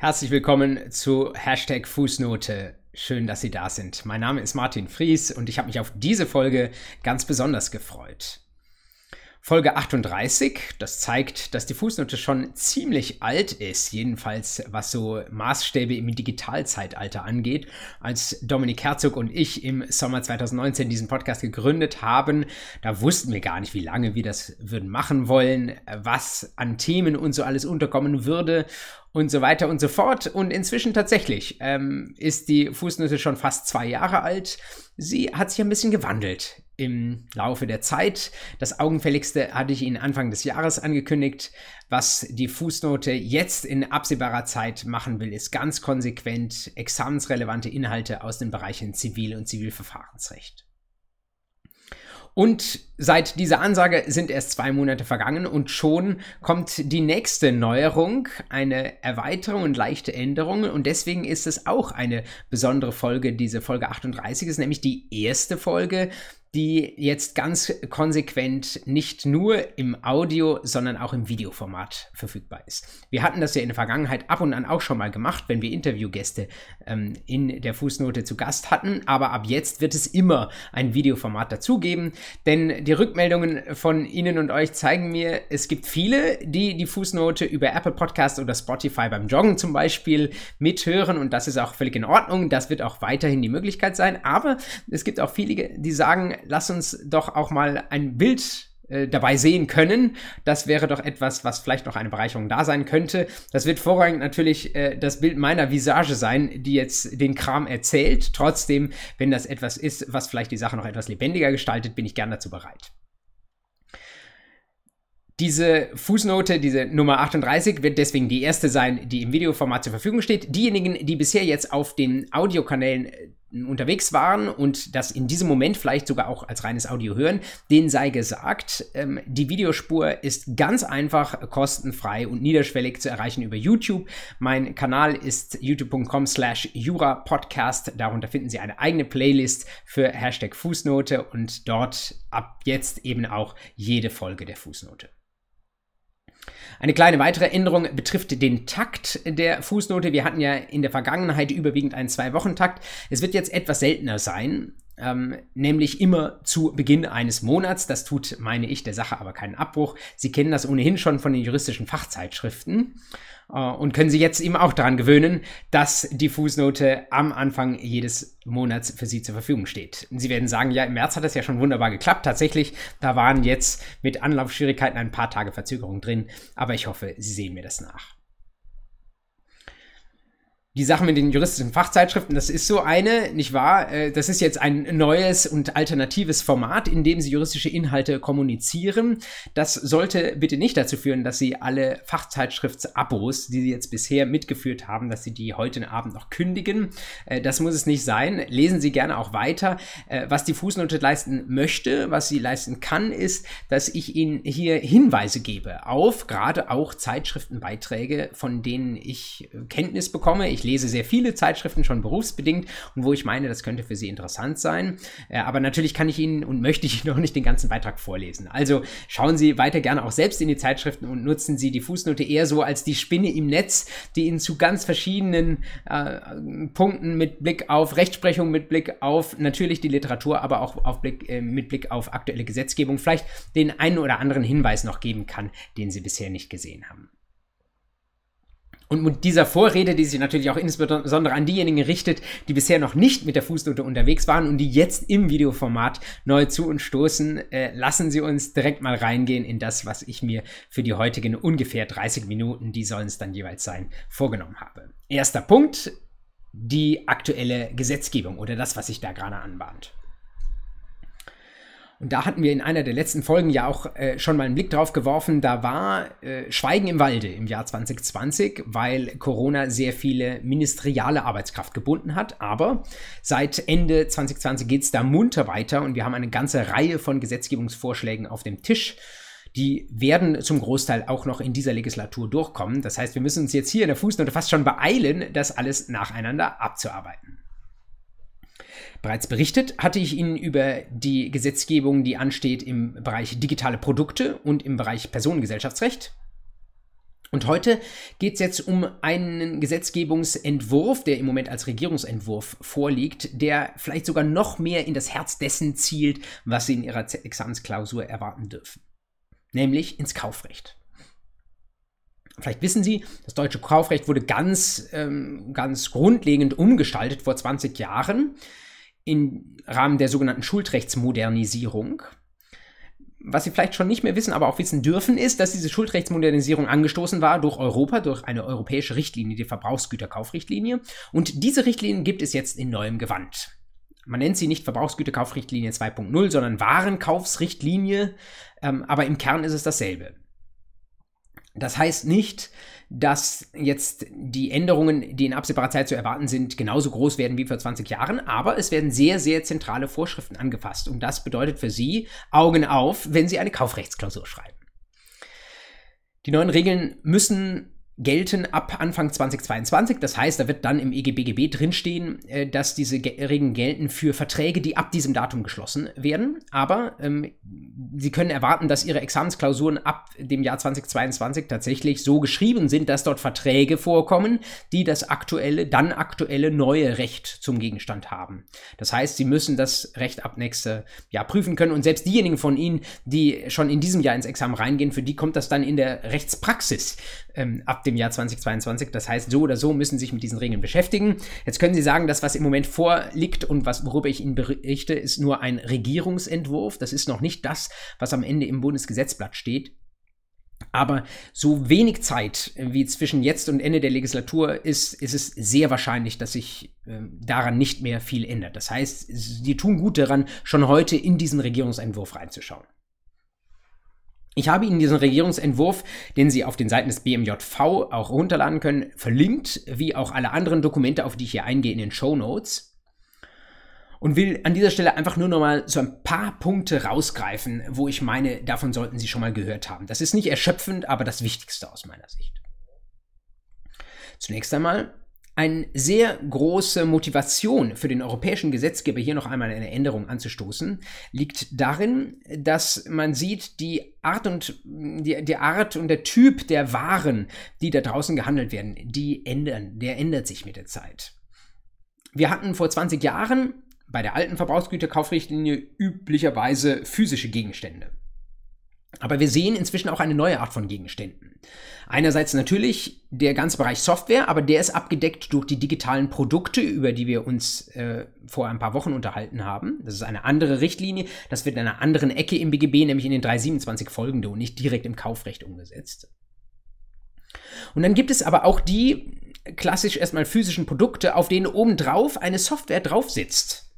Herzlich willkommen zu Hashtag Fußnote. Schön, dass Sie da sind. Mein Name ist Martin Fries und ich habe mich auf diese Folge ganz besonders gefreut. Folge 38, das zeigt, dass die Fußnote schon ziemlich alt ist, jedenfalls was so Maßstäbe im Digitalzeitalter angeht. Als Dominik Herzog und ich im Sommer 2019 diesen Podcast gegründet haben, da wussten wir gar nicht, wie lange wir das würden machen wollen, was an Themen und so alles unterkommen würde und so weiter und so fort. Und inzwischen tatsächlich ähm, ist die Fußnote schon fast zwei Jahre alt. Sie hat sich ein bisschen gewandelt im Laufe der Zeit. Das Augenfälligste hatte ich Ihnen Anfang des Jahres angekündigt. Was die Fußnote jetzt in absehbarer Zeit machen will, ist ganz konsequent examensrelevante Inhalte aus den Bereichen Zivil- und Zivilverfahrensrecht. Und seit dieser Ansage sind erst zwei Monate vergangen und schon kommt die nächste Neuerung, eine Erweiterung und leichte Änderung. Und deswegen ist es auch eine besondere Folge, diese Folge 38 ist nämlich die erste Folge, die jetzt ganz konsequent nicht nur im Audio, sondern auch im Videoformat verfügbar ist. Wir hatten das ja in der Vergangenheit ab und an auch schon mal gemacht, wenn wir Interviewgäste ähm, in der Fußnote zu Gast hatten, aber ab jetzt wird es immer ein Videoformat dazugeben, denn die Rückmeldungen von Ihnen und euch zeigen mir, es gibt viele, die die Fußnote über Apple Podcast oder Spotify beim Joggen zum Beispiel mithören und das ist auch völlig in Ordnung, das wird auch weiterhin die Möglichkeit sein, aber es gibt auch viele, die sagen, lass uns doch auch mal ein Bild dabei sehen können. Das wäre doch etwas, was vielleicht noch eine Bereicherung da sein könnte. Das wird vorrangig natürlich äh, das Bild meiner Visage sein, die jetzt den Kram erzählt. Trotzdem, wenn das etwas ist, was vielleicht die Sache noch etwas lebendiger gestaltet, bin ich gern dazu bereit. Diese Fußnote, diese Nummer 38, wird deswegen die erste sein, die im Videoformat zur Verfügung steht. Diejenigen, die bisher jetzt auf den Audiokanälen äh, unterwegs waren und das in diesem Moment vielleicht sogar auch als reines Audio hören, denen sei gesagt, ähm, die Videospur ist ganz einfach kostenfrei und niederschwellig zu erreichen über YouTube. Mein Kanal ist youtube.com slash jurapodcast. Darunter finden Sie eine eigene Playlist für Hashtag Fußnote und dort ab jetzt eben auch jede Folge der Fußnote. Eine kleine weitere Änderung betrifft den Takt der Fußnote. Wir hatten ja in der Vergangenheit überwiegend einen Zwei-Wochen-Takt. Es wird jetzt etwas seltener sein. Ähm, nämlich immer zu Beginn eines Monats. Das tut, meine ich, der Sache aber keinen Abbruch. Sie kennen das ohnehin schon von den juristischen Fachzeitschriften. Äh, und können Sie jetzt eben auch daran gewöhnen, dass die Fußnote am Anfang jedes Monats für Sie zur Verfügung steht. Sie werden sagen, ja, im März hat das ja schon wunderbar geklappt. Tatsächlich, da waren jetzt mit Anlaufschwierigkeiten ein paar Tage Verzögerung drin, aber ich hoffe, Sie sehen mir das nach die Sache mit den juristischen Fachzeitschriften, das ist so eine, nicht wahr? Äh, das ist jetzt ein neues und alternatives Format, in dem sie juristische Inhalte kommunizieren. Das sollte bitte nicht dazu führen, dass sie alle Fachzeitschriftsabos, die sie jetzt bisher mitgeführt haben, dass sie die heute Abend noch kündigen. Äh, das muss es nicht sein. Lesen Sie gerne auch weiter. Äh, was die Fußnote leisten möchte, was sie leisten kann, ist, dass ich Ihnen hier Hinweise gebe auf gerade auch Zeitschriftenbeiträge, von denen ich Kenntnis bekomme. Ich lese sehr viele Zeitschriften schon berufsbedingt und wo ich meine, das könnte für Sie interessant sein. Äh, aber natürlich kann ich Ihnen und möchte ich noch nicht den ganzen Beitrag vorlesen. Also schauen Sie weiter gerne auch selbst in die Zeitschriften und nutzen Sie die Fußnote eher so als die Spinne im Netz, die Ihnen zu ganz verschiedenen äh, Punkten mit Blick auf Rechtsprechung, mit Blick auf natürlich die Literatur, aber auch auf Blick, äh, mit Blick auf aktuelle Gesetzgebung vielleicht den einen oder anderen Hinweis noch geben kann, den Sie bisher nicht gesehen haben. Und mit dieser Vorrede, die sich natürlich auch insbesondere an diejenigen richtet, die bisher noch nicht mit der Fußnote unterwegs waren und die jetzt im Videoformat neu zu uns stoßen, äh, lassen Sie uns direkt mal reingehen in das, was ich mir für die heutigen ungefähr 30 Minuten, die sollen es dann jeweils sein, vorgenommen habe. Erster Punkt, die aktuelle Gesetzgebung oder das, was sich da gerade anbahnt. Und da hatten wir in einer der letzten Folgen ja auch äh, schon mal einen Blick drauf geworfen. Da war äh, Schweigen im Walde im Jahr 2020, weil Corona sehr viele ministeriale Arbeitskraft gebunden hat. Aber seit Ende 2020 geht es da munter weiter und wir haben eine ganze Reihe von Gesetzgebungsvorschlägen auf dem Tisch. Die werden zum Großteil auch noch in dieser Legislatur durchkommen. Das heißt, wir müssen uns jetzt hier in der Fußnote fast schon beeilen, das alles nacheinander abzuarbeiten. Bereits berichtet hatte ich Ihnen über die Gesetzgebung, die ansteht im Bereich digitale Produkte und im Bereich Personengesellschaftsrecht. Und heute geht es jetzt um einen Gesetzgebungsentwurf, der im Moment als Regierungsentwurf vorliegt, der vielleicht sogar noch mehr in das Herz dessen zielt, was Sie in Ihrer Examensklausur erwarten dürfen. Nämlich ins Kaufrecht. Vielleicht wissen Sie, das deutsche Kaufrecht wurde ganz, ähm, ganz grundlegend umgestaltet vor 20 Jahren im Rahmen der sogenannten Schuldrechtsmodernisierung was Sie vielleicht schon nicht mehr wissen, aber auch wissen dürfen, ist, dass diese Schuldrechtsmodernisierung angestoßen war durch Europa, durch eine europäische Richtlinie, die Verbrauchsgüterkaufrichtlinie. Und diese Richtlinien gibt es jetzt in neuem Gewand. Man nennt sie nicht Verbrauchsgüterkaufrichtlinie 2.0, sondern Warenkaufsrichtlinie, ähm, aber im Kern ist es dasselbe. Das heißt nicht, dass jetzt die Änderungen, die in absehbarer Zeit zu erwarten sind, genauso groß werden wie vor 20 Jahren, aber es werden sehr, sehr zentrale Vorschriften angefasst. Und das bedeutet für Sie Augen auf, wenn Sie eine Kaufrechtsklausur schreiben. Die neuen Regeln müssen gelten ab Anfang 2022. Das heißt, da wird dann im EGBGB drinstehen, äh, dass diese Regeln gelten für Verträge, die ab diesem Datum geschlossen werden. Aber ähm, Sie können erwarten, dass Ihre Examensklausuren ab dem Jahr 2022 tatsächlich so geschrieben sind, dass dort Verträge vorkommen, die das aktuelle, dann aktuelle neue Recht zum Gegenstand haben. Das heißt, Sie müssen das Recht ab nächste Jahr prüfen können. Und selbst diejenigen von Ihnen, die schon in diesem Jahr ins Examen reingehen, für die kommt das dann in der Rechtspraxis ähm, ab dem Jahr 2022. Das heißt, so oder so müssen Sie sich mit diesen Regeln beschäftigen. Jetzt können Sie sagen, das, was im Moment vorliegt und was, worüber ich Ihnen berichte, ist nur ein Regierungsentwurf. Das ist noch nicht das, was am Ende im Bundesgesetzblatt steht. Aber so wenig Zeit wie zwischen jetzt und Ende der Legislatur ist, ist es sehr wahrscheinlich, dass sich äh, daran nicht mehr viel ändert. Das heißt, Sie tun gut daran, schon heute in diesen Regierungsentwurf reinzuschauen. Ich habe Ihnen diesen Regierungsentwurf, den Sie auf den Seiten des BMJV auch runterladen können, verlinkt, wie auch alle anderen Dokumente, auf die ich hier eingehe in den Show Notes. Und will an dieser Stelle einfach nur noch mal so ein paar Punkte rausgreifen, wo ich meine, davon sollten Sie schon mal gehört haben. Das ist nicht erschöpfend, aber das Wichtigste aus meiner Sicht. Zunächst einmal eine sehr große Motivation für den europäischen Gesetzgeber, hier noch einmal eine Änderung anzustoßen, liegt darin, dass man sieht, die Art und die, die Art und der Typ der Waren, die da draußen gehandelt werden, die ändern, der ändert sich mit der Zeit. Wir hatten vor 20 Jahren bei der alten Verbrauchsgüterkaufrichtlinie üblicherweise physische Gegenstände. Aber wir sehen inzwischen auch eine neue Art von Gegenständen. Einerseits natürlich der ganze Bereich Software, aber der ist abgedeckt durch die digitalen Produkte, über die wir uns äh, vor ein paar Wochen unterhalten haben. Das ist eine andere Richtlinie. Das wird in einer anderen Ecke im BGB, nämlich in den 327 folgende und nicht direkt im Kaufrecht umgesetzt. Und dann gibt es aber auch die klassisch erstmal physischen Produkte, auf denen obendrauf eine Software drauf sitzt.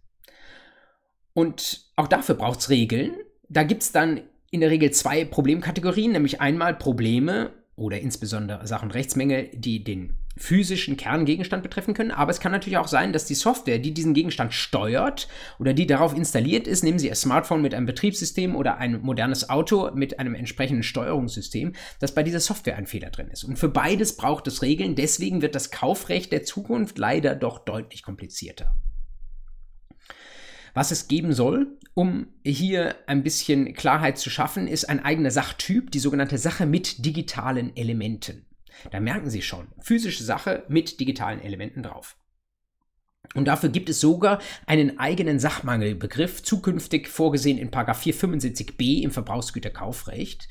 Und auch dafür braucht es Regeln. Da gibt es dann in der Regel zwei Problemkategorien, nämlich einmal Probleme oder insbesondere Sachen Rechtsmängel, die den physischen Kerngegenstand betreffen können. Aber es kann natürlich auch sein, dass die Software, die diesen Gegenstand steuert oder die darauf installiert ist, nehmen Sie ein Smartphone mit einem Betriebssystem oder ein modernes Auto mit einem entsprechenden Steuerungssystem, dass bei dieser Software ein Fehler drin ist. Und für beides braucht es Regeln. Deswegen wird das Kaufrecht der Zukunft leider doch deutlich komplizierter. Was es geben soll, um hier ein bisschen Klarheit zu schaffen, ist ein eigener Sachtyp, die sogenannte Sache mit digitalen Elementen. Da merken Sie schon, physische Sache mit digitalen Elementen drauf. Und dafür gibt es sogar einen eigenen Sachmangelbegriff, zukünftig vorgesehen in 475b im Verbrauchsgüterkaufrecht.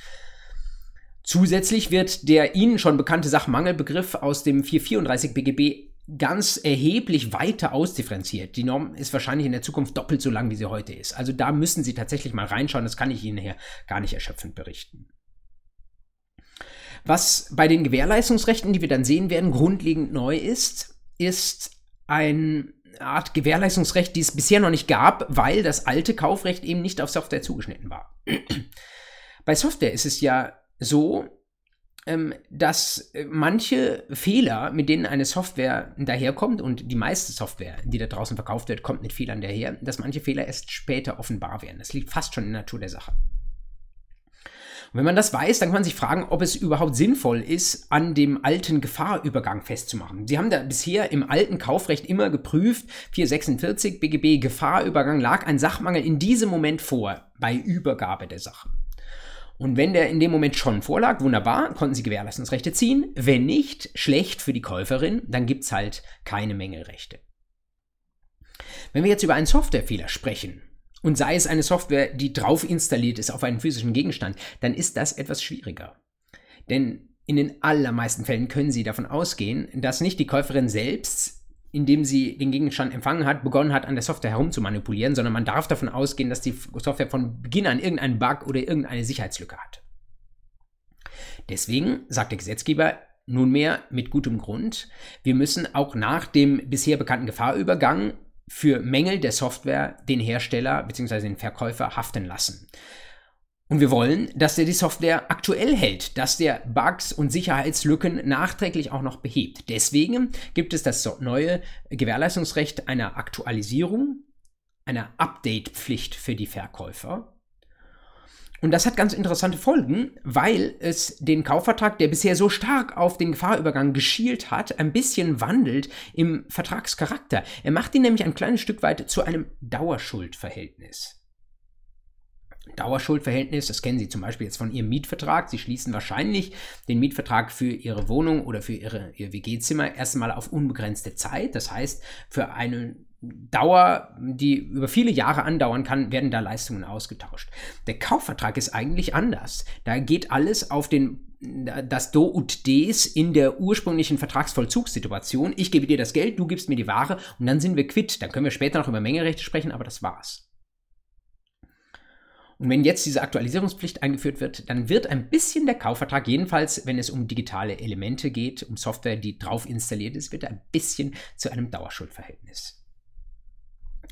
Zusätzlich wird der Ihnen schon bekannte Sachmangelbegriff aus dem 434 BGB ganz erheblich weiter ausdifferenziert. Die Norm ist wahrscheinlich in der Zukunft doppelt so lang, wie sie heute ist. Also da müssen Sie tatsächlich mal reinschauen. Das kann ich Ihnen hier gar nicht erschöpfend berichten. Was bei den Gewährleistungsrechten, die wir dann sehen werden, grundlegend neu ist, ist eine Art Gewährleistungsrecht, die es bisher noch nicht gab, weil das alte Kaufrecht eben nicht auf Software zugeschnitten war. bei Software ist es ja so, dass äh, manche Fehler, mit denen eine Software daherkommt, und die meiste Software, die da draußen verkauft wird, kommt mit Fehlern daher, dass manche Fehler erst später offenbar werden. Das liegt fast schon in der Natur der Sache. Und wenn man das weiß, dann kann man sich fragen, ob es überhaupt sinnvoll ist, an dem alten Gefahrübergang festzumachen. Sie haben da bisher im alten Kaufrecht immer geprüft, 446 BGB Gefahrübergang lag ein Sachmangel in diesem Moment vor, bei Übergabe der Sache. Und wenn der in dem Moment schon vorlag, wunderbar, konnten sie Gewährleistungsrechte ziehen. Wenn nicht, schlecht für die Käuferin, dann gibt es halt keine Mängelrechte. Wenn wir jetzt über einen Softwarefehler sprechen, und sei es eine Software, die drauf installiert ist auf einen physischen Gegenstand, dann ist das etwas schwieriger. Denn in den allermeisten Fällen können Sie davon ausgehen, dass nicht die Käuferin selbst indem sie den Gegenstand empfangen hat, begonnen hat, an der Software herumzumanipulieren, sondern man darf davon ausgehen, dass die Software von Beginn an irgendeinen Bug oder irgendeine Sicherheitslücke hat. Deswegen sagt der Gesetzgeber nunmehr mit gutem Grund, wir müssen auch nach dem bisher bekannten Gefahrübergang für Mängel der Software den Hersteller bzw. den Verkäufer haften lassen. Und wir wollen, dass der die Software aktuell hält, dass der Bugs und Sicherheitslücken nachträglich auch noch behebt. Deswegen gibt es das neue Gewährleistungsrecht einer Aktualisierung, einer Update-Pflicht für die Verkäufer. Und das hat ganz interessante Folgen, weil es den Kaufvertrag, der bisher so stark auf den Gefahrübergang geschielt hat, ein bisschen wandelt im Vertragscharakter. Er macht ihn nämlich ein kleines Stück weit zu einem Dauerschuldverhältnis. Dauerschuldverhältnis, das kennen Sie zum Beispiel jetzt von Ihrem Mietvertrag. Sie schließen wahrscheinlich den Mietvertrag für Ihre Wohnung oder für Ihre, Ihr WG-Zimmer erstmal auf unbegrenzte Zeit. Das heißt, für eine Dauer, die über viele Jahre andauern kann, werden da Leistungen ausgetauscht. Der Kaufvertrag ist eigentlich anders. Da geht alles auf den das Do und Des in der ursprünglichen Vertragsvollzugssituation. Ich gebe dir das Geld, du gibst mir die Ware und dann sind wir quitt. Dann können wir später noch über Mengerechte sprechen, aber das war's. Und wenn jetzt diese Aktualisierungspflicht eingeführt wird, dann wird ein bisschen der Kaufvertrag, jedenfalls wenn es um digitale Elemente geht, um Software, die drauf installiert ist, wird ein bisschen zu einem Dauerschuldverhältnis.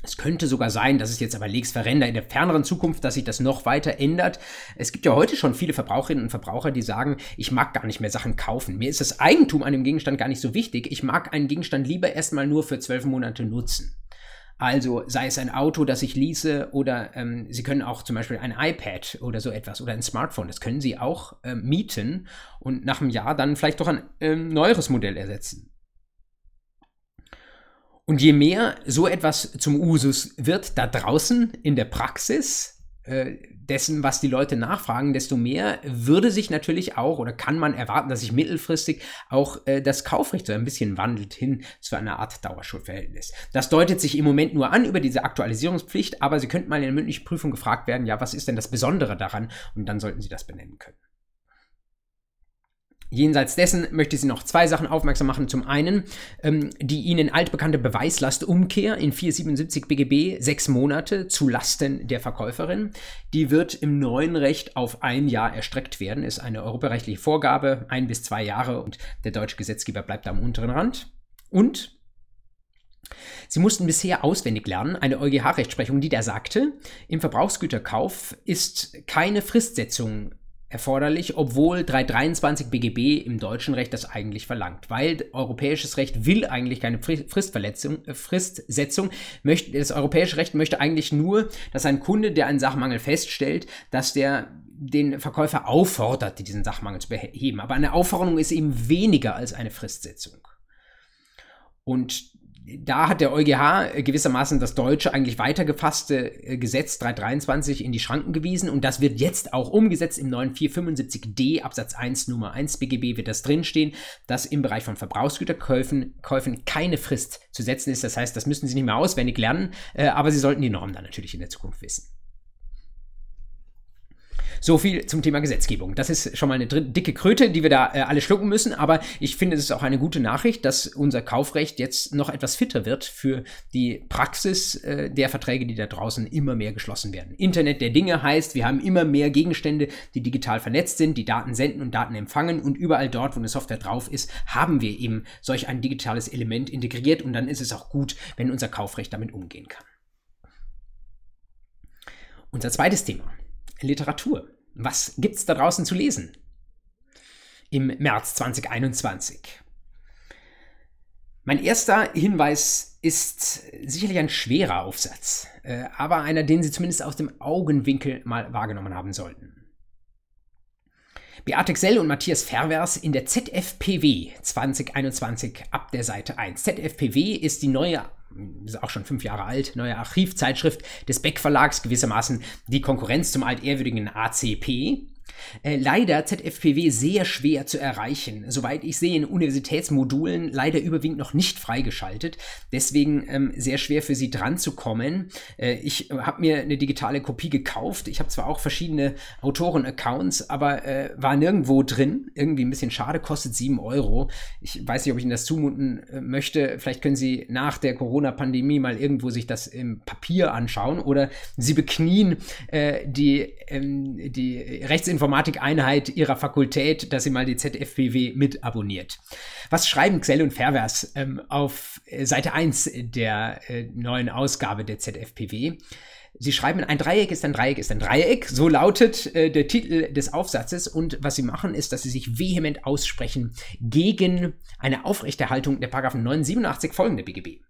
Es könnte sogar sein, dass es jetzt aber lex verrender in der ferneren Zukunft, dass sich das noch weiter ändert. Es gibt ja heute schon viele Verbraucherinnen und Verbraucher, die sagen, ich mag gar nicht mehr Sachen kaufen. Mir ist das Eigentum an dem Gegenstand gar nicht so wichtig. Ich mag einen Gegenstand lieber erstmal nur für zwölf Monate nutzen. Also sei es ein Auto, das ich lease, oder ähm, Sie können auch zum Beispiel ein iPad oder so etwas oder ein Smartphone, das können Sie auch ähm, mieten und nach einem Jahr dann vielleicht doch ein ähm, neueres Modell ersetzen. Und je mehr so etwas zum Usus wird da draußen in der Praxis, dessen, was die Leute nachfragen, desto mehr würde sich natürlich auch oder kann man erwarten, dass sich mittelfristig auch äh, das Kaufrecht so ein bisschen wandelt hin zu einer Art Dauerschuldverhältnis. Das deutet sich im Moment nur an über diese Aktualisierungspflicht, aber Sie könnten mal in der mündlichen Prüfung gefragt werden, ja, was ist denn das Besondere daran? Und dann sollten Sie das benennen können. Jenseits dessen möchte ich Sie noch zwei Sachen aufmerksam machen. Zum einen ähm, die Ihnen altbekannte Beweislastumkehr in 477 BGB sechs Monate zu Lasten der Verkäuferin. Die wird im neuen Recht auf ein Jahr erstreckt werden. Ist eine europarechtliche Vorgabe, ein bis zwei Jahre und der deutsche Gesetzgeber bleibt da am unteren Rand. Und Sie mussten bisher auswendig lernen, eine EuGH-Rechtsprechung, die da sagte, im Verbrauchsgüterkauf ist keine Fristsetzung erforderlich, obwohl 323 BGB im deutschen Recht das eigentlich verlangt, weil europäisches Recht will eigentlich keine Fristverletzung, äh, Fristsetzung. Möchte, das europäische Recht möchte eigentlich nur, dass ein Kunde, der einen Sachmangel feststellt, dass der den Verkäufer auffordert, diesen Sachmangel zu beheben. Aber eine Aufforderung ist eben weniger als eine Fristsetzung. Und da hat der EuGH gewissermaßen das deutsche eigentlich weitergefasste äh, Gesetz 323 in die Schranken gewiesen und das wird jetzt auch umgesetzt im neuen 475d Absatz 1 Nummer 1 BGB wird das drinstehen, dass im Bereich von Verbrauchsgüterkäufen Käufen keine Frist zu setzen ist. Das heißt, das müssen Sie nicht mehr auswendig lernen, äh, aber Sie sollten die Norm dann natürlich in der Zukunft wissen. So viel zum Thema Gesetzgebung. Das ist schon mal eine dicke Kröte, die wir da äh, alle schlucken müssen, aber ich finde, es ist auch eine gute Nachricht, dass unser Kaufrecht jetzt noch etwas fitter wird für die Praxis äh, der Verträge, die da draußen immer mehr geschlossen werden. Internet der Dinge heißt, wir haben immer mehr Gegenstände, die digital vernetzt sind, die Daten senden und Daten empfangen und überall dort, wo eine Software drauf ist, haben wir eben solch ein digitales Element integriert und dann ist es auch gut, wenn unser Kaufrecht damit umgehen kann. Unser zweites Thema. Literatur. Was gibt's da draußen zu lesen? Im März 2021. Mein erster Hinweis ist sicherlich ein schwerer Aufsatz, äh, aber einer, den Sie zumindest aus dem Augenwinkel mal wahrgenommen haben sollten. Beate Xell und Matthias Fervers in der ZFPW 2021 ab der Seite 1. ZFPW ist die neue ist auch schon fünf Jahre alt, neue Archivzeitschrift des Beck Verlags, gewissermaßen die Konkurrenz zum altehrwürdigen ACP. Äh, leider ZFPW sehr schwer zu erreichen. Soweit ich sehe, in Universitätsmodulen leider überwiegend noch nicht freigeschaltet. Deswegen ähm, sehr schwer für Sie dran zu kommen. Äh, ich habe mir eine digitale Kopie gekauft. Ich habe zwar auch verschiedene Autoren-Accounts, aber äh, war nirgendwo drin. Irgendwie ein bisschen schade, kostet 7 Euro. Ich weiß nicht, ob ich Ihnen das zumuten äh, möchte. Vielleicht können Sie nach der Corona-Pandemie mal irgendwo sich das im Papier anschauen oder Sie beknien äh, die, ähm, die Rechtsinformationen Informatikeinheit ihrer Fakultät, dass sie mal die ZFPW mit abonniert. Was schreiben Xell und Fairvers ähm, auf äh, Seite 1 der äh, neuen Ausgabe der ZFPW? Sie schreiben, ein Dreieck ist ein Dreieck ist ein Dreieck. So lautet äh, der Titel des Aufsatzes. Und was sie machen, ist, dass sie sich vehement aussprechen gegen eine Aufrechterhaltung der Paragraphen 987 folgende BGB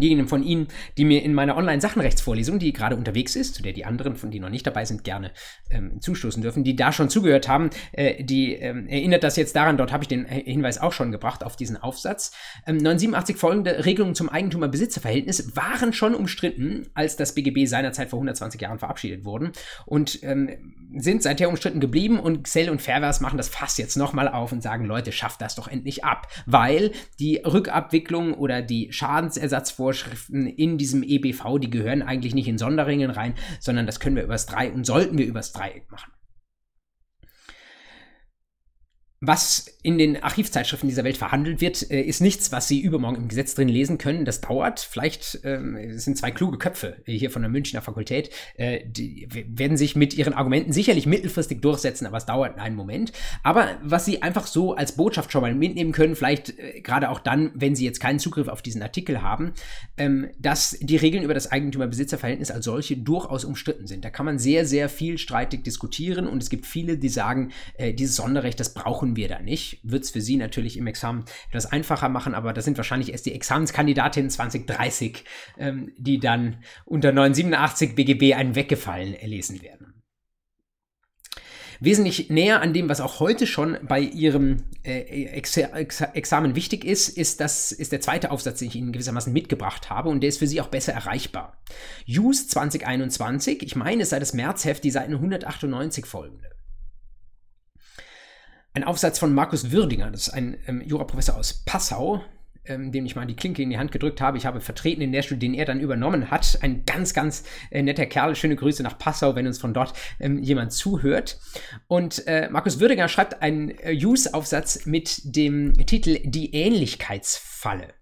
diejenigen von Ihnen, die mir in meiner Online-Sachenrechtsvorlesung, die gerade unterwegs ist, zu der die anderen, von denen noch nicht dabei sind, gerne ähm, zustoßen dürfen, die da schon zugehört haben, äh, die ähm, erinnert das jetzt daran, dort habe ich den Hinweis auch schon gebracht auf diesen Aufsatz. Ähm, 987 folgende Regelungen zum Eigentümer-Besitzer-Verhältnis waren schon umstritten, als das BGB seinerzeit vor 120 Jahren verabschiedet wurden und ähm, sind seither umstritten geblieben und Xell und Fairvers machen das Fass jetzt nochmal auf und sagen, Leute, schafft das doch endlich ab, weil die Rückabwicklung oder die Schadensersatzvorschriften Vorschriften in diesem EBV, die gehören eigentlich nicht in Sonderringen rein, sondern das können wir übers Dreieck und sollten wir übers Dreieck machen. Was in den Archivzeitschriften dieser Welt verhandelt wird, äh, ist nichts, was Sie übermorgen im Gesetz drin lesen können. Das dauert. Vielleicht ähm, sind zwei kluge Köpfe hier von der Münchner Fakultät, äh, die werden sich mit ihren Argumenten sicherlich mittelfristig durchsetzen, aber es dauert einen Moment. Aber was Sie einfach so als Botschaft schon mal mitnehmen können, vielleicht äh, gerade auch dann, wenn Sie jetzt keinen Zugriff auf diesen Artikel haben, ähm, dass die Regeln über das Eigentümer-Besitzer-Verhältnis als solche durchaus umstritten sind. Da kann man sehr, sehr viel streitig diskutieren und es gibt viele, die sagen, äh, dieses Sonderrecht, das brauchen wir da nicht. Wird es für Sie natürlich im Examen etwas einfacher machen, aber das sind wahrscheinlich erst die Examenskandidatinnen 2030, ähm, die dann unter 987 BGB einen weggefallen lesen werden. Wesentlich näher an dem, was auch heute schon bei Ihrem äh, Ex Ex Examen wichtig ist, ist, das, ist der zweite Aufsatz, den ich Ihnen gewissermaßen mitgebracht habe und der ist für Sie auch besser erreichbar. Use 2021, ich meine, es sei das Märzheft, die Seiten 198 folgende ein Aufsatz von Markus Würdinger, das ist ein ähm, Juraprofessor aus Passau, ähm, dem ich mal die Klinke in die Hand gedrückt habe. Ich habe vertreten den Lehrstuhl, den er dann übernommen hat. Ein ganz, ganz äh, netter Kerl. Schöne Grüße nach Passau, wenn uns von dort ähm, jemand zuhört. Und äh, Markus Würdinger schreibt einen äh, Use-Aufsatz mit dem Titel Die Ähnlichkeitsfalle.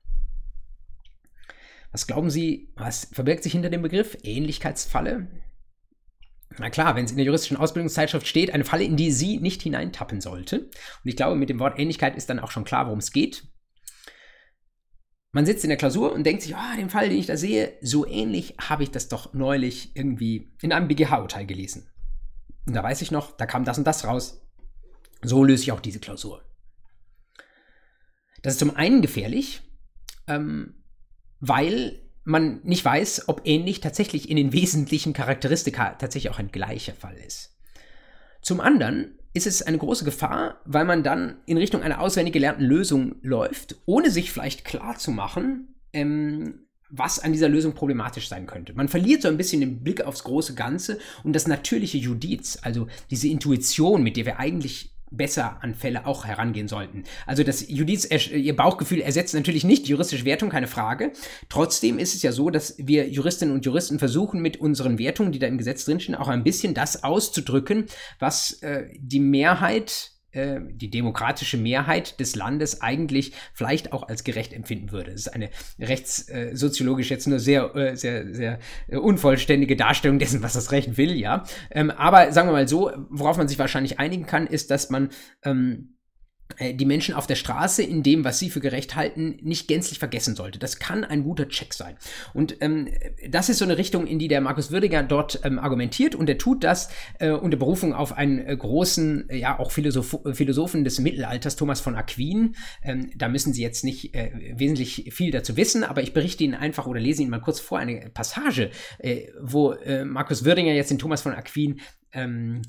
Was glauben Sie, was verbirgt sich hinter dem Begriff Ähnlichkeitsfalle? Na klar, wenn es in der juristischen Ausbildungszeitschrift steht, eine Falle, in die sie nicht hineintappen sollte. Und ich glaube, mit dem Wort Ähnlichkeit ist dann auch schon klar, worum es geht. Man sitzt in der Klausur und denkt sich, oh, den Fall, den ich da sehe, so ähnlich habe ich das doch neulich irgendwie in einem BGH-Urteil gelesen. Und da weiß ich noch, da kam das und das raus. So löse ich auch diese Klausur. Das ist zum einen gefährlich, ähm, weil man nicht weiß, ob ähnlich tatsächlich in den wesentlichen Charakteristika tatsächlich auch ein gleicher Fall ist. Zum anderen ist es eine große Gefahr, weil man dann in Richtung einer auswendig gelernten Lösung läuft, ohne sich vielleicht klar zu machen, ähm, was an dieser Lösung problematisch sein könnte. Man verliert so ein bisschen den Blick aufs große Ganze und das natürliche Judiz, also diese Intuition, mit der wir eigentlich besser an Fälle auch herangehen sollten. Also das Judiz, ihr Bauchgefühl ersetzt natürlich nicht juristische Wertung, keine Frage. Trotzdem ist es ja so, dass wir Juristinnen und Juristen versuchen, mit unseren Wertungen, die da im Gesetz drinstehen, auch ein bisschen das auszudrücken, was äh, die Mehrheit äh, die demokratische Mehrheit des Landes eigentlich vielleicht auch als gerecht empfinden würde. Das ist eine rechtssoziologisch jetzt nur sehr, äh, sehr, sehr unvollständige Darstellung dessen, was das Recht will, ja. Ähm, aber sagen wir mal so, worauf man sich wahrscheinlich einigen kann, ist, dass man ähm, äh, die Menschen auf der Straße in dem, was sie für gerecht halten, nicht gänzlich vergessen sollte. Das kann ein guter Check sein. Und ähm, das ist so eine Richtung, in die der Markus Würdiger dort ähm, argumentiert und er tut das äh, unter Berufung auf einen äh, großen, äh, ja auch Philosoph Philosophen des Mittelalters, Thomas von Aquin. Ähm, da müssen Sie jetzt nicht äh, wesentlich viel dazu wissen, aber ich berichte Ihnen einfach oder lese Ihnen mal kurz vor eine Passage, äh, wo Markus Würdiger jetzt den Thomas von Aquin ähm,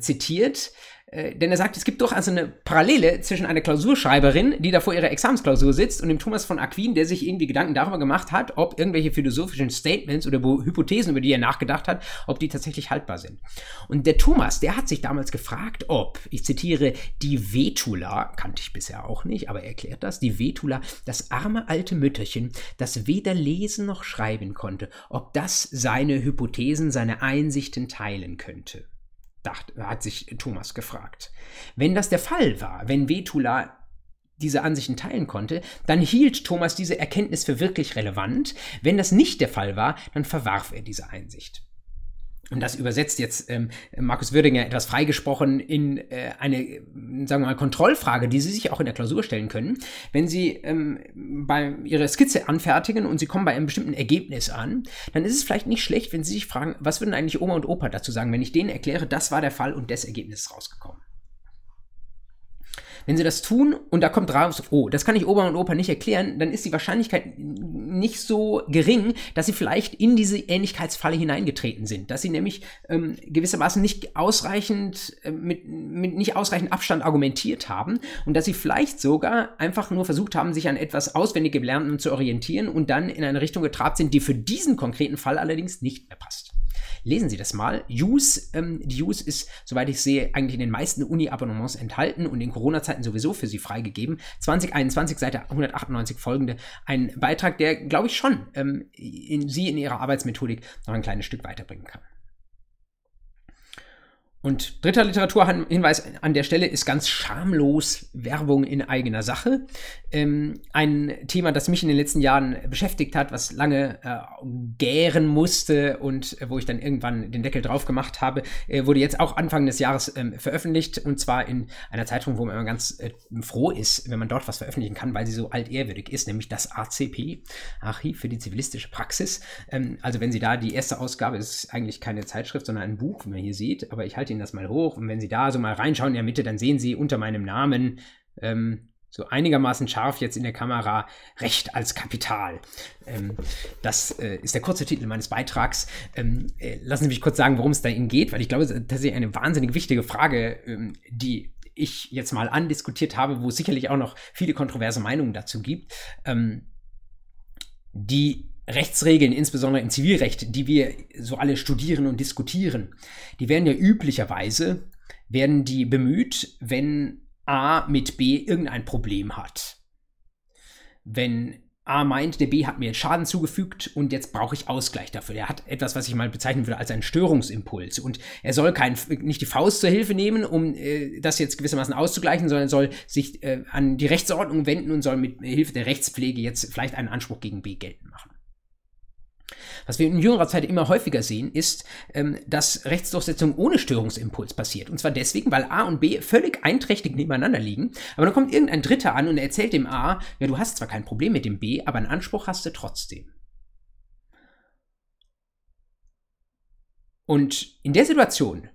zitiert äh, denn er sagt, es gibt doch also eine Parallele zwischen einer Klausurschreiberin, die da vor ihrer Examensklausur sitzt, und dem Thomas von Aquin, der sich irgendwie Gedanken darüber gemacht hat, ob irgendwelche philosophischen Statements oder Hypothesen, über die er nachgedacht hat, ob die tatsächlich haltbar sind. Und der Thomas, der hat sich damals gefragt, ob, ich zitiere, die Vetula, kannte ich bisher auch nicht, aber er erklärt das, die Vetula, das arme alte Mütterchen, das weder lesen noch schreiben konnte, ob das seine Hypothesen, seine Einsichten teilen könnte dachte, hat sich Thomas gefragt. Wenn das der Fall war, wenn Vetula diese Ansichten teilen konnte, dann hielt Thomas diese Erkenntnis für wirklich relevant. Wenn das nicht der Fall war, dann verwarf er diese Einsicht und das übersetzt jetzt ähm, Markus Würdinger etwas freigesprochen in äh, eine, sagen wir mal, Kontrollfrage, die Sie sich auch in der Klausur stellen können. Wenn Sie ähm, bei Ihre Skizze anfertigen und Sie kommen bei einem bestimmten Ergebnis an, dann ist es vielleicht nicht schlecht, wenn Sie sich fragen, was würden eigentlich Oma und Opa dazu sagen, wenn ich denen erkläre, das war der Fall und das Ergebnis ist rausgekommen. Wenn sie das tun und da kommt raus, oh, das kann ich Oma und Opa nicht erklären, dann ist die Wahrscheinlichkeit nicht so gering, dass sie vielleicht in diese Ähnlichkeitsfalle hineingetreten sind, dass sie nämlich ähm, gewissermaßen nicht ausreichend äh, mit, mit nicht ausreichend Abstand argumentiert haben und dass sie vielleicht sogar einfach nur versucht haben, sich an etwas auswendig gelernten zu orientieren und dann in eine Richtung getrabt sind, die für diesen konkreten Fall allerdings nicht mehr passt. Lesen Sie das mal. Use, ähm, die Use ist, soweit ich sehe, eigentlich in den meisten Uni-Abonnements enthalten und in Corona-Zeiten sowieso für Sie freigegeben. 2021, Seite 198 folgende. Ein Beitrag, der, glaube ich, schon ähm, in, Sie in Ihrer Arbeitsmethodik noch ein kleines Stück weiterbringen kann. Und dritter Literaturhinweis an der Stelle ist ganz schamlos Werbung in eigener Sache. Ähm, ein Thema, das mich in den letzten Jahren beschäftigt hat, was lange äh, gären musste und äh, wo ich dann irgendwann den Deckel drauf gemacht habe, äh, wurde jetzt auch Anfang des Jahres ähm, veröffentlicht und zwar in einer Zeitung, wo man immer ganz äh, froh ist, wenn man dort was veröffentlichen kann, weil sie so altehrwürdig ist, nämlich das ACP, Archiv für die zivilistische Praxis. Ähm, also wenn Sie da die erste Ausgabe, ist eigentlich keine Zeitschrift, sondern ein Buch, wie man hier sieht, aber ich halte Ihnen das mal hoch und wenn Sie da so mal reinschauen in der Mitte, dann sehen Sie unter meinem Namen ähm, so einigermaßen scharf jetzt in der Kamera Recht als Kapital. Ähm, das äh, ist der kurze Titel meines Beitrags. Ähm, äh, lassen Sie mich kurz sagen, worum es da Ihnen geht, weil ich glaube, das ist eine wahnsinnig wichtige Frage, ähm, die ich jetzt mal andiskutiert habe, wo es sicherlich auch noch viele kontroverse Meinungen dazu gibt. Ähm, die Rechtsregeln, insbesondere im Zivilrecht, die wir so alle studieren und diskutieren, die werden ja üblicherweise, werden die bemüht, wenn A mit B irgendein Problem hat. Wenn A meint, der B hat mir Schaden zugefügt und jetzt brauche ich Ausgleich dafür. Er hat etwas, was ich mal bezeichnen würde als einen Störungsimpuls. Und er soll kein, nicht die Faust zur Hilfe nehmen, um äh, das jetzt gewissermaßen auszugleichen, sondern soll sich äh, an die Rechtsordnung wenden und soll mit Hilfe der Rechtspflege jetzt vielleicht einen Anspruch gegen B geltend machen. Was wir in jüngerer Zeit immer häufiger sehen, ist, ähm, dass Rechtsdurchsetzung ohne Störungsimpuls passiert. Und zwar deswegen, weil A und B völlig einträchtig nebeneinander liegen. Aber dann kommt irgendein Dritter an und erzählt dem A, ja, du hast zwar kein Problem mit dem B, aber einen Anspruch hast du trotzdem. Und in der Situation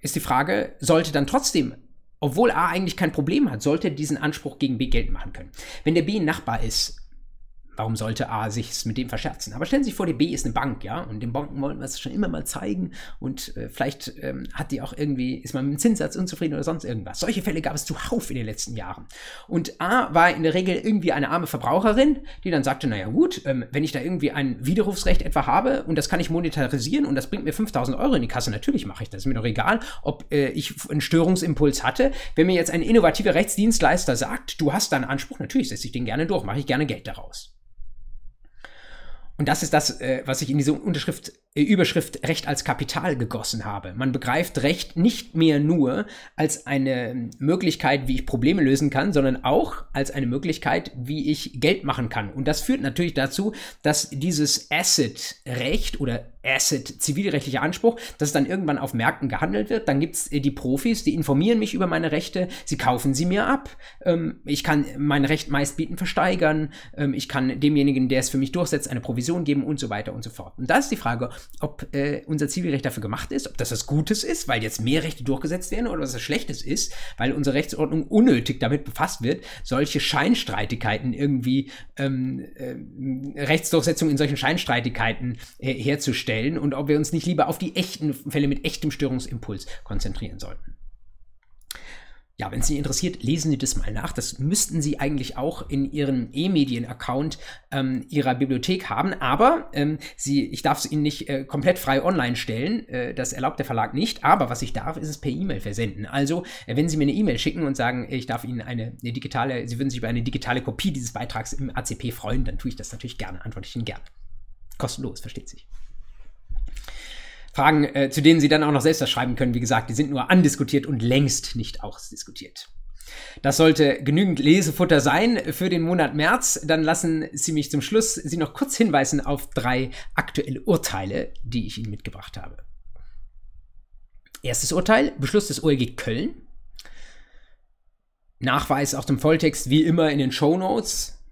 ist die Frage, sollte dann trotzdem obwohl A eigentlich kein Problem hat, sollte diesen Anspruch gegen B geltend machen können. Wenn der B ein Nachbar ist Warum sollte A sich mit dem verscherzen? Aber stellen Sie sich vor, die B ist eine Bank, ja, und den Banken wollen wir es schon immer mal zeigen und äh, vielleicht ähm, hat die auch irgendwie, ist man mit dem Zinssatz unzufrieden oder sonst irgendwas. Solche Fälle gab es zuhauf in den letzten Jahren. Und A war in der Regel irgendwie eine arme Verbraucherin, die dann sagte, naja gut, ähm, wenn ich da irgendwie ein Widerrufsrecht etwa habe und das kann ich monetarisieren und das bringt mir 5000 Euro in die Kasse, natürlich mache ich das. Ist mir doch egal, ob äh, ich einen Störungsimpuls hatte. Wenn mir jetzt ein innovativer Rechtsdienstleister sagt, du hast da einen Anspruch, natürlich setze ich den gerne durch, mache ich gerne Geld daraus. Und das ist das, äh, was ich in diese Unterschrift, äh, Überschrift Recht als Kapital gegossen habe. Man begreift Recht nicht mehr nur als eine Möglichkeit, wie ich Probleme lösen kann, sondern auch als eine Möglichkeit, wie ich Geld machen kann. Und das führt natürlich dazu, dass dieses Asset-Recht oder Asset, zivilrechtlicher Anspruch, dass es dann irgendwann auf Märkten gehandelt wird. Dann gibt es äh, die Profis, die informieren mich über meine Rechte, sie kaufen sie mir ab. Ähm, ich kann mein Recht meist bieten versteigern. Ähm, ich kann demjenigen, der es für mich durchsetzt, eine Provision geben und so weiter und so fort. Und da ist die Frage, ob äh, unser Zivilrecht dafür gemacht ist, ob das was Gutes ist, weil jetzt mehr Rechte durchgesetzt werden oder was das Schlechtes ist, weil unsere Rechtsordnung unnötig damit befasst wird, solche Scheinstreitigkeiten irgendwie, ähm, äh, Rechtsdurchsetzung in solchen Scheinstreitigkeiten äh, herzustellen stellen und ob wir uns nicht lieber auf die echten Fälle mit echtem Störungsimpuls konzentrieren sollten. ja, wenn es Sie interessiert, lesen Sie das mal nach. Das müssten Sie eigentlich auch in Ihrem E-Medien-Account ähm, Ihrer Bibliothek haben. Aber ähm, Sie, ich darf es Ihnen nicht äh, komplett frei online stellen. Äh, das erlaubt der Verlag nicht. Aber was ich darf, ist es per E-Mail versenden. Also, äh, wenn Sie mir eine E-Mail schicken und sagen, ich darf Ihnen eine, eine, digitale, Sie würden sich über eine digitale Kopie dieses Beitrags im ACP freuen, dann tue ich das natürlich gerne, antworte ich Ihnen gerne. Kostenlos, versteht sich. Fragen, äh, zu denen Sie dann auch noch selbst was schreiben können. Wie gesagt, die sind nur andiskutiert und längst nicht ausdiskutiert. Das sollte genügend Lesefutter sein für den Monat März. Dann lassen Sie mich zum Schluss Sie noch kurz hinweisen auf drei aktuelle Urteile, die ich Ihnen mitgebracht habe. Erstes Urteil, Beschluss des OLG Köln. Nachweis auch dem Volltext wie immer in den Show Notes.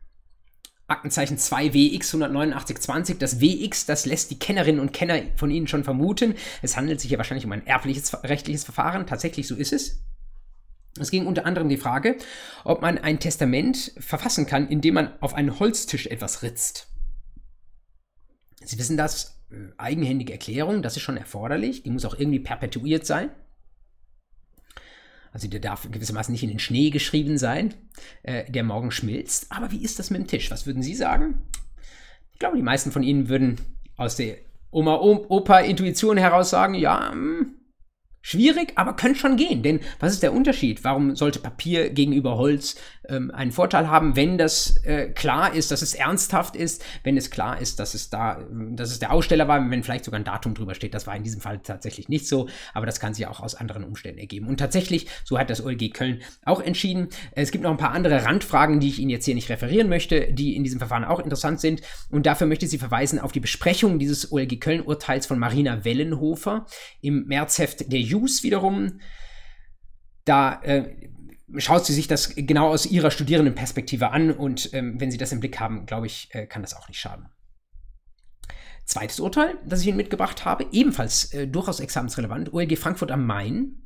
Aktenzeichen 2WX 18920. Das WX, das lässt die Kennerinnen und Kenner von Ihnen schon vermuten. Es handelt sich hier wahrscheinlich um ein erbliches rechtliches Verfahren. Tatsächlich so ist es. Es ging unter anderem die Frage, ob man ein Testament verfassen kann, indem man auf einen Holztisch etwas ritzt. Sie wissen das, äh, eigenhändige Erklärung, das ist schon erforderlich. Die muss auch irgendwie perpetuiert sein. Also der darf gewissermaßen nicht in den Schnee geschrieben sein, äh, der morgen schmilzt. Aber wie ist das mit dem Tisch? Was würden Sie sagen? Ich glaube, die meisten von Ihnen würden aus der Oma-Opa-Intuition heraus sagen, ja, mh, hm, Schwierig, aber könnte schon gehen. Denn was ist der Unterschied? Warum sollte Papier gegenüber Holz ähm, einen Vorteil haben, wenn das äh, klar ist, dass es ernsthaft ist, wenn es klar ist, dass es da, dass es der Aussteller war, wenn vielleicht sogar ein Datum drüber steht. Das war in diesem Fall tatsächlich nicht so, aber das kann sich auch aus anderen Umständen ergeben. Und tatsächlich, so hat das OLG Köln auch entschieden. Es gibt noch ein paar andere Randfragen, die ich Ihnen jetzt hier nicht referieren möchte, die in diesem Verfahren auch interessant sind. Und dafür möchte ich Sie verweisen auf die Besprechung dieses OLG Köln-Urteils von Marina Wellenhofer im Märzheft der Hughes wiederum, da äh, schaut sie sich das genau aus ihrer Studierendenperspektive an und ähm, wenn Sie das im Blick haben, glaube ich, äh, kann das auch nicht schaden. Zweites Urteil, das ich Ihnen mitgebracht habe, ebenfalls äh, durchaus examensrelevant, OLG Frankfurt am Main.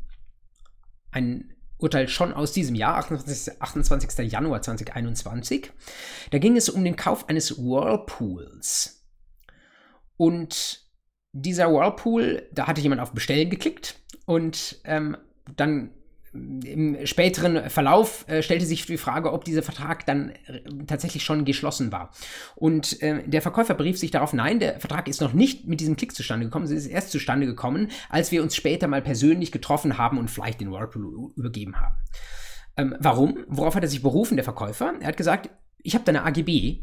Ein Urteil schon aus diesem Jahr, 28, 28. Januar 2021. Da ging es um den Kauf eines Whirlpools. Und dieser Whirlpool, da hatte jemand auf Bestellen geklickt und ähm, dann im späteren Verlauf äh, stellte sich die Frage, ob dieser Vertrag dann äh, tatsächlich schon geschlossen war. Und äh, der Verkäufer berief sich darauf, nein, der Vertrag ist noch nicht mit diesem Klick zustande gekommen, es ist erst zustande gekommen, als wir uns später mal persönlich getroffen haben und vielleicht den Whirlpool übergeben haben. Ähm, warum? Worauf hat er sich berufen, der Verkäufer? Er hat gesagt, ich habe da eine AGB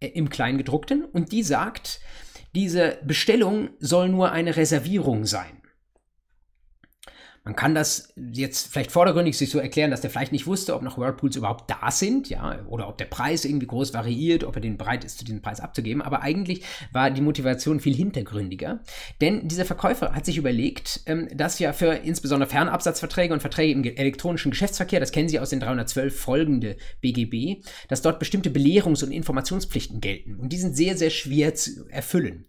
äh, im Kleingedruckten und die sagt, diese Bestellung soll nur eine Reservierung sein. Man kann das jetzt vielleicht vordergründig sich so erklären, dass der vielleicht nicht wusste, ob noch Whirlpools überhaupt da sind, ja, oder ob der Preis irgendwie groß variiert, ob er den bereit ist, zu diesem Preis abzugeben. Aber eigentlich war die Motivation viel hintergründiger. Denn dieser Verkäufer hat sich überlegt, ähm, dass ja für insbesondere Fernabsatzverträge und Verträge im elektronischen Geschäftsverkehr, das kennen Sie aus den 312 folgende BGB, dass dort bestimmte Belehrungs- und Informationspflichten gelten. Und die sind sehr, sehr schwer zu erfüllen.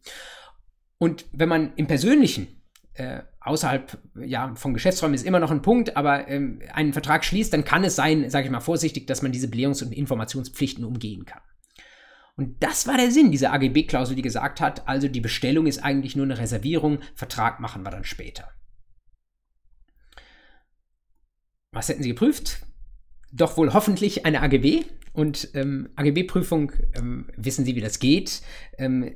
Und wenn man im Persönlichen äh, außerhalb ja, von Geschäftsräumen ist immer noch ein Punkt, aber ähm, einen Vertrag schließt, dann kann es sein, sage ich mal vorsichtig, dass man diese Belehrungs- und Informationspflichten umgehen kann. Und das war der Sinn dieser AGB-Klausel, die gesagt hat, also die Bestellung ist eigentlich nur eine Reservierung, Vertrag machen wir dann später. Was hätten Sie geprüft? Doch wohl hoffentlich eine AGB, und ähm, AGB-Prüfung, ähm, wissen Sie, wie das geht. Ähm,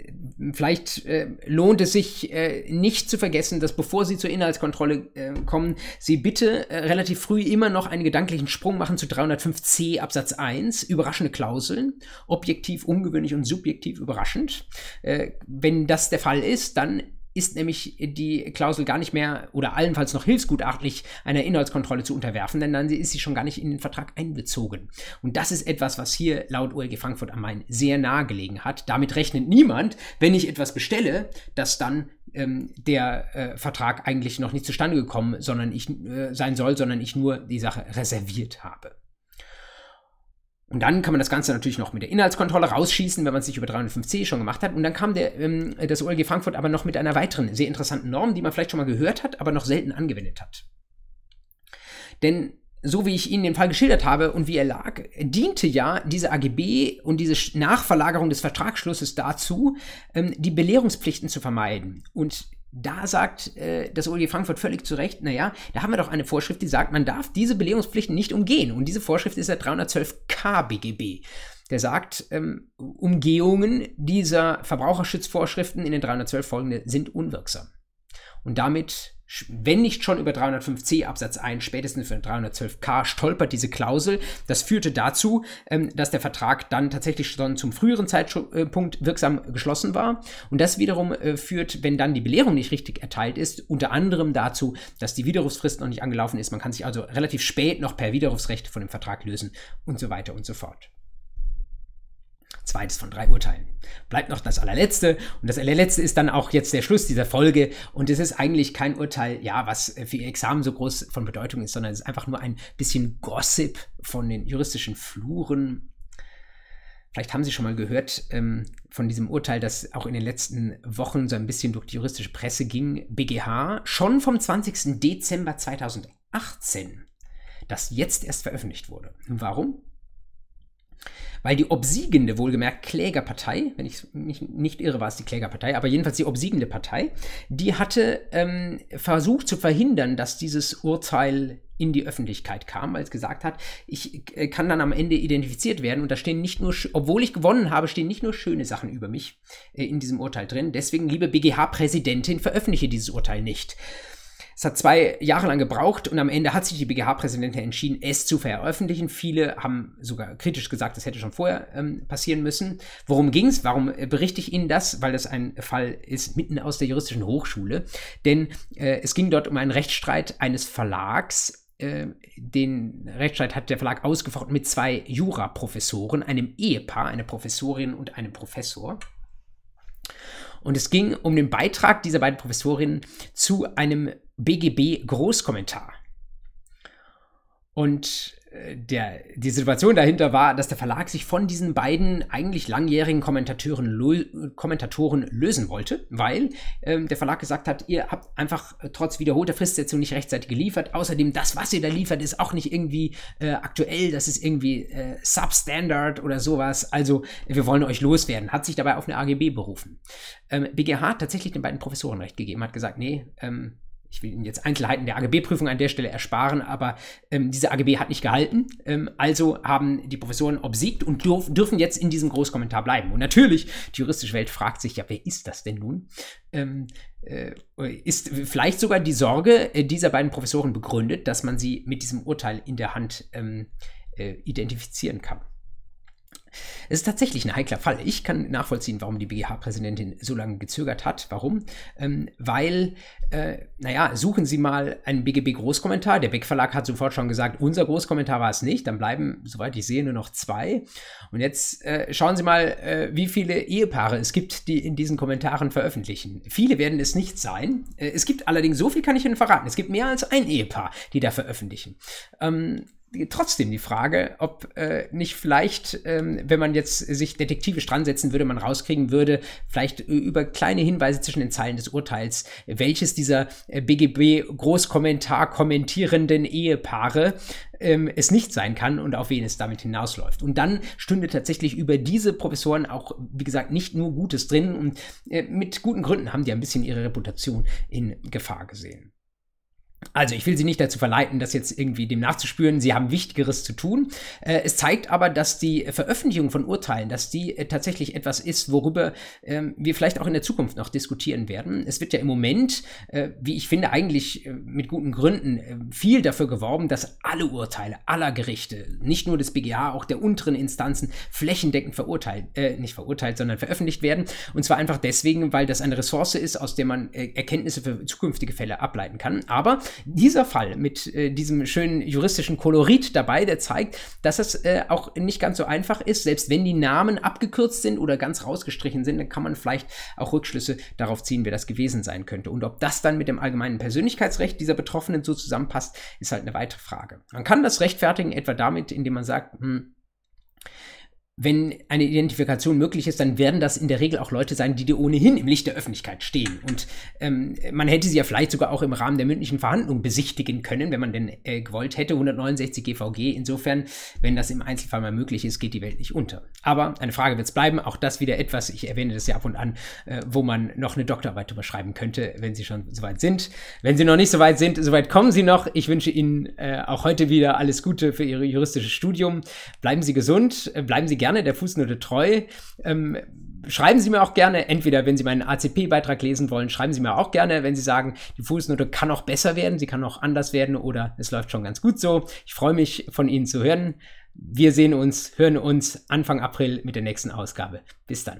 vielleicht äh, lohnt es sich äh, nicht zu vergessen, dass bevor Sie zur Inhaltskontrolle äh, kommen, Sie bitte äh, relativ früh immer noch einen gedanklichen Sprung machen zu 305c Absatz 1, überraschende Klauseln, objektiv, ungewöhnlich und subjektiv überraschend. Äh, wenn das der Fall ist, dann ist nämlich die Klausel gar nicht mehr oder allenfalls noch hilfsgutachtlich einer Inhaltskontrolle zu unterwerfen, denn dann ist sie schon gar nicht in den Vertrag einbezogen. Und das ist etwas, was hier laut OLG Frankfurt am Main sehr nahe gelegen hat. Damit rechnet niemand, wenn ich etwas bestelle, dass dann ähm, der äh, Vertrag eigentlich noch nicht zustande gekommen sondern ich, äh, sein soll, sondern ich nur die Sache reserviert habe. Und dann kann man das Ganze natürlich noch mit der Inhaltskontrolle rausschießen, wenn man es sich über 305c schon gemacht hat. Und dann kam der, ähm, das OLG Frankfurt aber noch mit einer weiteren sehr interessanten Norm, die man vielleicht schon mal gehört hat, aber noch selten angewendet hat. Denn so wie ich Ihnen den Fall geschildert habe und wie er lag, diente ja diese AGB und diese Nachverlagerung des Vertragsschlusses dazu, ähm, die Belehrungspflichten zu vermeiden. Und da sagt äh, das OLG Frankfurt völlig zu Recht, naja, da haben wir doch eine Vorschrift, die sagt, man darf diese Belehrungspflichten nicht umgehen. Und diese Vorschrift ist der 312k BGB. Der sagt, ähm, Umgehungen dieser Verbraucherschutzvorschriften in den 312 folgende sind unwirksam. Und damit wenn nicht schon über 305c Absatz 1, spätestens für 312k stolpert diese Klausel. Das führte dazu, ähm, dass der Vertrag dann tatsächlich schon zum früheren Zeitpunkt wirksam geschlossen war. Und das wiederum äh, führt, wenn dann die Belehrung nicht richtig erteilt ist, unter anderem dazu, dass die Widerrufsfrist noch nicht angelaufen ist. Man kann sich also relativ spät noch per Widerrufsrecht von dem Vertrag lösen und so weiter und so fort. Zweites von drei Urteilen. Bleibt noch das allerletzte. Und das allerletzte ist dann auch jetzt der Schluss dieser Folge. Und es ist eigentlich kein Urteil, ja, was für Ihr Examen so groß von Bedeutung ist, sondern es ist einfach nur ein bisschen Gossip von den juristischen Fluren. Vielleicht haben Sie schon mal gehört ähm, von diesem Urteil, das auch in den letzten Wochen so ein bisschen durch die juristische Presse ging. BGH, schon vom 20. Dezember 2018, das jetzt erst veröffentlicht wurde. Warum? Weil die obsiegende, wohlgemerkt Klägerpartei, wenn ich mich nicht irre, war es die Klägerpartei, aber jedenfalls die obsiegende Partei, die hatte ähm, versucht zu verhindern, dass dieses Urteil in die Öffentlichkeit kam, weil es gesagt hat, ich äh, kann dann am Ende identifiziert werden und da stehen nicht nur, obwohl ich gewonnen habe, stehen nicht nur schöne Sachen über mich äh, in diesem Urteil drin. Deswegen, liebe BGH-Präsidentin, veröffentliche dieses Urteil nicht. Es hat zwei Jahre lang gebraucht und am Ende hat sich die BGH-Präsidentin entschieden, es zu veröffentlichen. Viele haben sogar kritisch gesagt, das hätte schon vorher ähm, passieren müssen. Worum ging es? Warum äh, berichte ich Ihnen das? Weil das ein Fall ist mitten aus der juristischen Hochschule. Denn äh, es ging dort um einen Rechtsstreit eines Verlags, äh, den Rechtsstreit hat der Verlag ausgefochten mit zwei Juraprofessoren, einem Ehepaar, eine Professorin und einem Professor. Und es ging um den Beitrag dieser beiden Professorinnen zu einem BGB Großkommentar. Und der, die Situation dahinter war, dass der Verlag sich von diesen beiden eigentlich langjährigen Kommentatoren, lö Kommentatoren lösen wollte, weil ähm, der Verlag gesagt hat, ihr habt einfach äh, trotz wiederholter Fristsetzung nicht rechtzeitig geliefert. Außerdem, das, was ihr da liefert, ist auch nicht irgendwie äh, aktuell, das ist irgendwie äh, Substandard oder sowas. Also, wir wollen euch loswerden. Hat sich dabei auf eine AGB berufen. Ähm, BGH hat tatsächlich den beiden Professoren recht gegeben, hat gesagt, nee, ähm, ich will Ihnen jetzt Einzelheiten der AGB-Prüfung an der Stelle ersparen, aber ähm, diese AGB hat nicht gehalten. Ähm, also haben die Professoren obsiegt und dürf, dürfen jetzt in diesem Großkommentar bleiben. Und natürlich, die juristische Welt fragt sich ja, wer ist das denn nun? Ähm, äh, ist vielleicht sogar die Sorge äh, dieser beiden Professoren begründet, dass man sie mit diesem Urteil in der Hand ähm, äh, identifizieren kann. Es ist tatsächlich ein heikler Fall. Ich kann nachvollziehen, warum die BGH-Präsidentin so lange gezögert hat. Warum? Ähm, weil, äh, naja, suchen Sie mal einen BGB-Großkommentar. Der Beck Verlag hat sofort schon gesagt, unser Großkommentar war es nicht. Dann bleiben, soweit ich sehe, nur noch zwei. Und jetzt äh, schauen Sie mal, äh, wie viele Ehepaare es gibt, die in diesen Kommentaren veröffentlichen. Viele werden es nicht sein. Äh, es gibt allerdings, so viel kann ich Ihnen verraten, es gibt mehr als ein Ehepaar, die da veröffentlichen. Ähm, trotzdem die Frage, ob äh, nicht vielleicht, ähm, wenn man jetzt sich detektivisch dran setzen würde, man rauskriegen würde, vielleicht über kleine Hinweise zwischen den Zeilen des Urteils, welches dieser äh, BGB-Großkommentar kommentierenden Ehepaare ähm, es nicht sein kann und auf wen es damit hinausläuft. Und dann stünde tatsächlich über diese Professoren auch, wie gesagt, nicht nur Gutes drin und äh, mit guten Gründen haben die ein bisschen ihre Reputation in Gefahr gesehen. Also, ich will Sie nicht dazu verleiten, das jetzt irgendwie dem nachzuspüren. Sie haben Wichtigeres zu tun. Äh, es zeigt aber, dass die Veröffentlichung von Urteilen, dass die äh, tatsächlich etwas ist, worüber ähm, wir vielleicht auch in der Zukunft noch diskutieren werden. Es wird ja im Moment, äh, wie ich finde, eigentlich mit guten Gründen viel dafür geworben, dass alle Urteile aller Gerichte, nicht nur des BGH, auch der unteren Instanzen, flächendeckend verurteilt, äh, nicht verurteilt, sondern veröffentlicht werden. Und zwar einfach deswegen, weil das eine Ressource ist, aus der man Erkenntnisse für zukünftige Fälle ableiten kann. Aber dieser Fall mit äh, diesem schönen juristischen Kolorit dabei, der zeigt, dass es äh, auch nicht ganz so einfach ist. Selbst wenn die Namen abgekürzt sind oder ganz rausgestrichen sind, dann kann man vielleicht auch Rückschlüsse darauf ziehen, wer das gewesen sein könnte. Und ob das dann mit dem allgemeinen Persönlichkeitsrecht dieser Betroffenen so zusammenpasst, ist halt eine weitere Frage. Man kann das rechtfertigen, etwa damit, indem man sagt, hm, wenn eine Identifikation möglich ist, dann werden das in der Regel auch Leute sein, die dir ohnehin im Licht der Öffentlichkeit stehen. Und ähm, man hätte sie ja vielleicht sogar auch im Rahmen der mündlichen Verhandlung besichtigen können, wenn man denn äh, gewollt hätte. 169 GVG. Insofern, wenn das im Einzelfall mal möglich ist, geht die Welt nicht unter. Aber eine Frage wird es bleiben. Auch das wieder etwas, ich erwähne das ja ab und an, äh, wo man noch eine Doktorarbeit überschreiben könnte, wenn Sie schon soweit sind. Wenn Sie noch nicht soweit sind, soweit kommen Sie noch. Ich wünsche Ihnen äh, auch heute wieder alles Gute für Ihr juristisches Studium. Bleiben Sie gesund, äh, bleiben Sie gerne gerne der Fußnote treu. Ähm, schreiben Sie mir auch gerne, entweder wenn Sie meinen ACP-Beitrag lesen wollen, schreiben Sie mir auch gerne, wenn Sie sagen, die Fußnote kann auch besser werden, sie kann auch anders werden oder es läuft schon ganz gut so. Ich freue mich, von Ihnen zu hören. Wir sehen uns, hören uns Anfang April mit der nächsten Ausgabe. Bis dann.